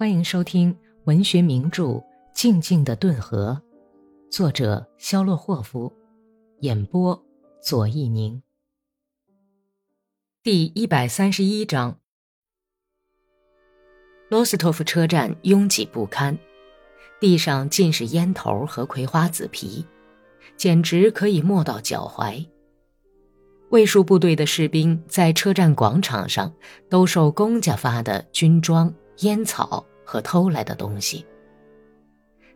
欢迎收听文学名著《静静的顿河》，作者肖洛霍夫，演播左一宁。第一百三十一章。罗斯托夫车站拥挤不堪，地上尽是烟头和葵花籽皮，简直可以没到脚踝。卫戍部队的士兵在车站广场上兜售公家发的军装、烟草和偷来的东西。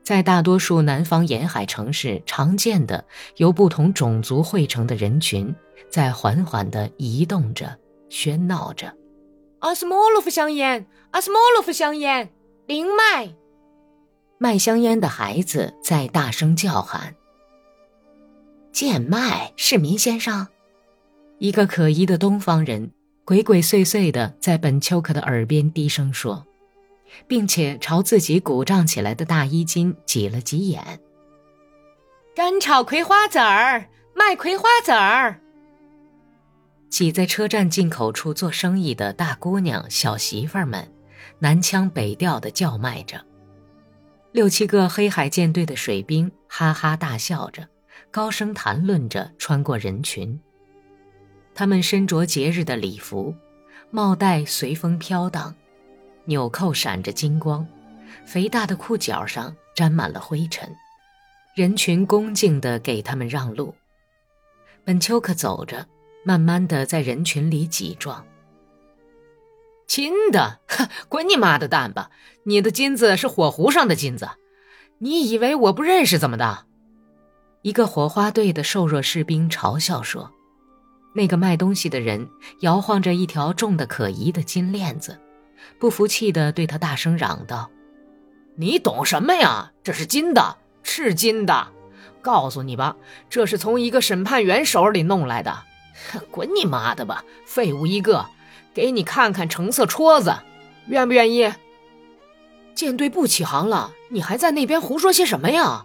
在大多数南方沿海城市常见的由不同种族汇成的人群，在缓缓地移动着、喧闹着。阿斯莫洛夫香烟，阿斯莫洛夫香烟，灵麦。卖香烟的孩子在大声叫喊：“贱卖，市民先生！”一个可疑的东方人鬼鬼祟祟地在本丘克的耳边低声说，并且朝自己鼓胀起来的大衣襟挤了挤眼。干炒葵花籽儿，卖葵花籽儿。挤在车站进口处做生意的大姑娘、小媳妇儿们，南腔北调的叫卖着。六七个黑海舰队的水兵哈哈大笑着，高声谈论着，穿过人群。他们身着节日的礼服，帽带随风飘荡，纽扣闪着金光，肥大的裤脚上沾满了灰尘。人群恭敬地给他们让路。本丘克走着，慢慢地在人群里挤撞。金的，哼滚你妈的蛋吧！你的金子是火壶上的金子，你以为我不认识怎么的？一个火花队的瘦弱士兵嘲笑说。那个卖东西的人摇晃着一条重的可疑的金链子，不服气地对他大声嚷道：“你懂什么呀？这是金的，是金的！告诉你吧，这是从一个审判员手里弄来的。滚你妈的吧，废物一个！给你看看橙色戳子，愿不愿意？舰队不起航了，你还在那边胡说些什么呀？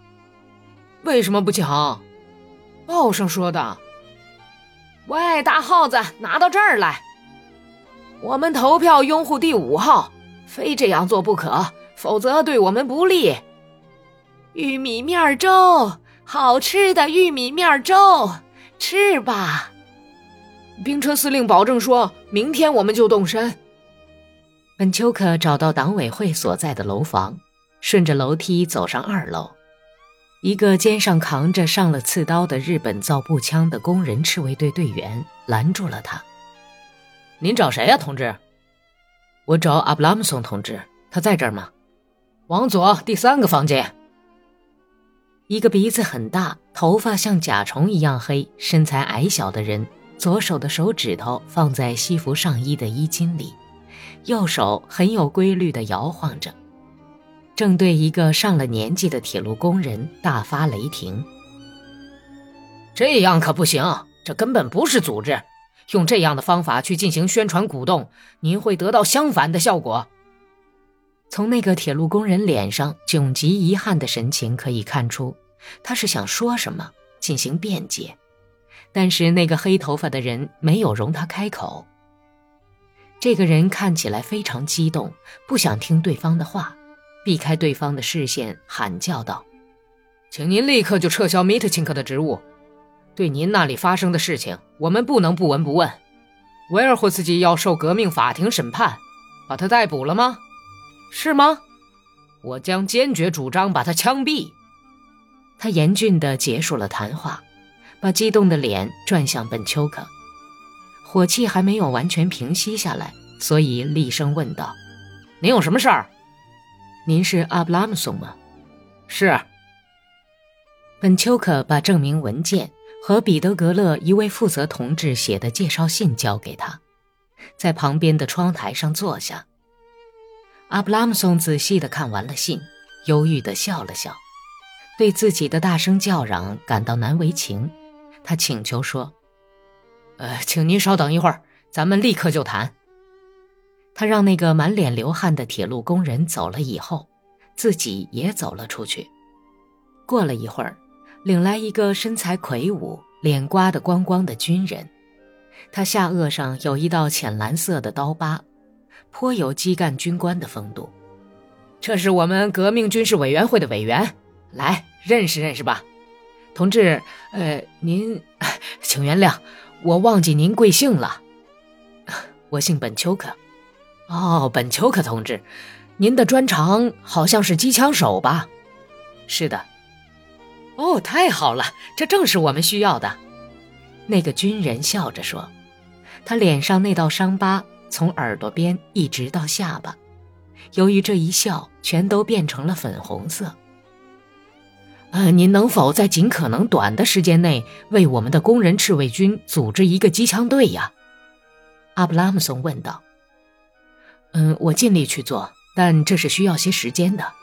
为什么不起航？报上说的。”喂，大耗子，拿到这儿来！我们投票拥护第五号，非这样做不可，否则对我们不利。玉米面粥，好吃的玉米面粥，吃吧。兵车司令保证说，明天我们就动身。本丘克找到党委会所在的楼房，顺着楼梯走上二楼。一个肩上扛着上了刺刀的日本造步枪的工人赤卫队队员拦住了他。“您找谁呀，同志？”“我找阿布拉姆松同志，他在这儿吗？”“往左第三个房间。”一个鼻子很大、头发像甲虫一样黑、身材矮小的人，左手的手指头放在西服上衣的衣襟里，右手很有规律地摇晃着。正对一个上了年纪的铁路工人大发雷霆。这样可不行，这根本不是组织。用这样的方法去进行宣传鼓动，您会得到相反的效果。从那个铁路工人脸上窘极遗憾的神情可以看出，他是想说什么进行辩解，但是那个黑头发的人没有容他开口。这个人看起来非常激动，不想听对方的话。避开对方的视线，喊叫道：“请您立刻就撤销米特钦科的职务。对您那里发生的事情，我们不能不闻不问。维尔霍斯基要受革命法庭审判，把他逮捕了吗？是吗？我将坚决主张把他枪毙。”他严峻地结束了谈话，把激动的脸转向本丘克。火气还没有完全平息下来，所以厉声问道：“您有什么事儿？”您是阿布拉姆松吗？是。本丘克把证明文件和彼得格勒一位负责同志写的介绍信交给他，在旁边的窗台上坐下。阿布拉姆松仔细地看完了信，忧郁地笑了笑，对自己的大声叫嚷感到难为情。他请求说：“呃，请您稍等一会儿，咱们立刻就谈。”他让那个满脸流汗的铁路工人走了以后，自己也走了出去。过了一会儿，领来一个身材魁梧、脸刮得光光的军人，他下颚上有一道浅蓝色的刀疤，颇有基干军官的风度。这是我们革命军事委员会的委员，来认识认识吧，同志。呃，您，请原谅，我忘记您贵姓了。我姓本丘克。哦，本丘克同志，您的专长好像是机枪手吧？是的。哦，太好了，这正是我们需要的。那个军人笑着说，他脸上那道伤疤从耳朵边一直到下巴。由于这一笑，全都变成了粉红色。呃，您能否在尽可能短的时间内为我们的工人赤卫军组织一个机枪队呀？阿布拉姆松问道。嗯，我尽力去做，但这是需要些时间的。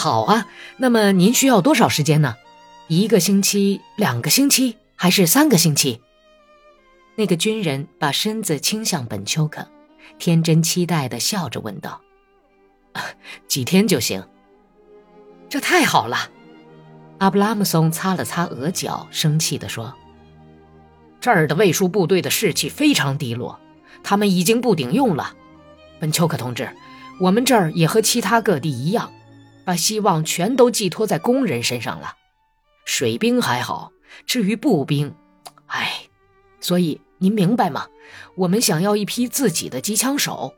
好啊，那么您需要多少时间呢？一个星期、两个星期，还是三个星期？那个军人把身子倾向本丘克。天真期待的笑着问道：“ 几天就行？这太好了。”阿布拉姆松擦了擦额角，生气地说：“这儿的卫戍部队的士气非常低落，他们已经不顶用了。本丘克同志，我们这儿也和其他各地一样，把希望全都寄托在工人身上了。水兵还好，至于步兵，唉，所以您明白吗？”我们想要一批自己的机枪手。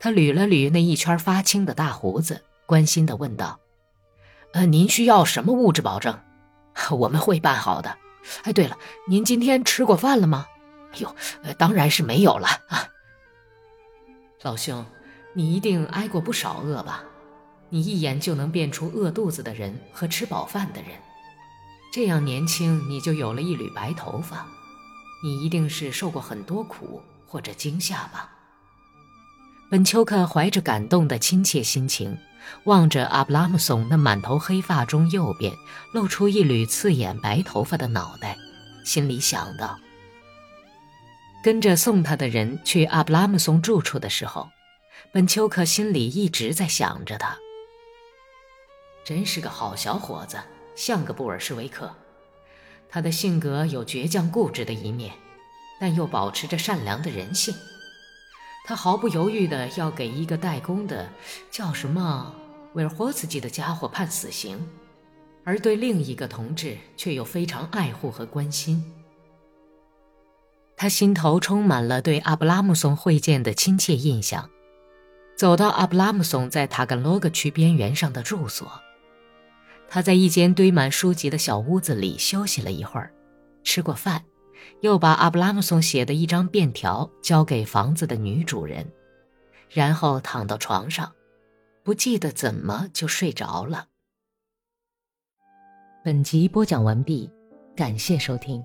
他捋了捋那一圈发青的大胡子，关心地问道：“呃，您需要什么物质保证？我们会办好的。哎，对了，您今天吃过饭了吗？哎呦，当然是没有了啊。老兄，你一定挨过不少饿吧？你一眼就能辨出饿肚子的人和吃饱饭的人。这样年轻，你就有了一缕白头发。”你一定是受过很多苦或者惊吓吧？本丘克怀着感动的亲切心情，望着阿布拉姆松那满头黑发中右边露出一缕刺眼白头发的脑袋，心里想到：跟着送他的人去阿布拉姆松住处的时候，本丘克心里一直在想着他。真是个好小伙子，像个布尔什维克。他的性格有倔强固执的一面，但又保持着善良的人性。他毫不犹豫地要给一个代工的叫什么维尔霍茨基的家伙判死刑，而对另一个同志却又非常爱护和关心。他心头充满了对阿布拉姆松会见的亲切印象。走到阿布拉姆松在塔甘罗格区边缘上的住所。他在一间堆满书籍的小屋子里休息了一会儿，吃过饭，又把阿布拉姆松写的一张便条交给房子的女主人，然后躺到床上，不记得怎么就睡着了。本集播讲完毕，感谢收听。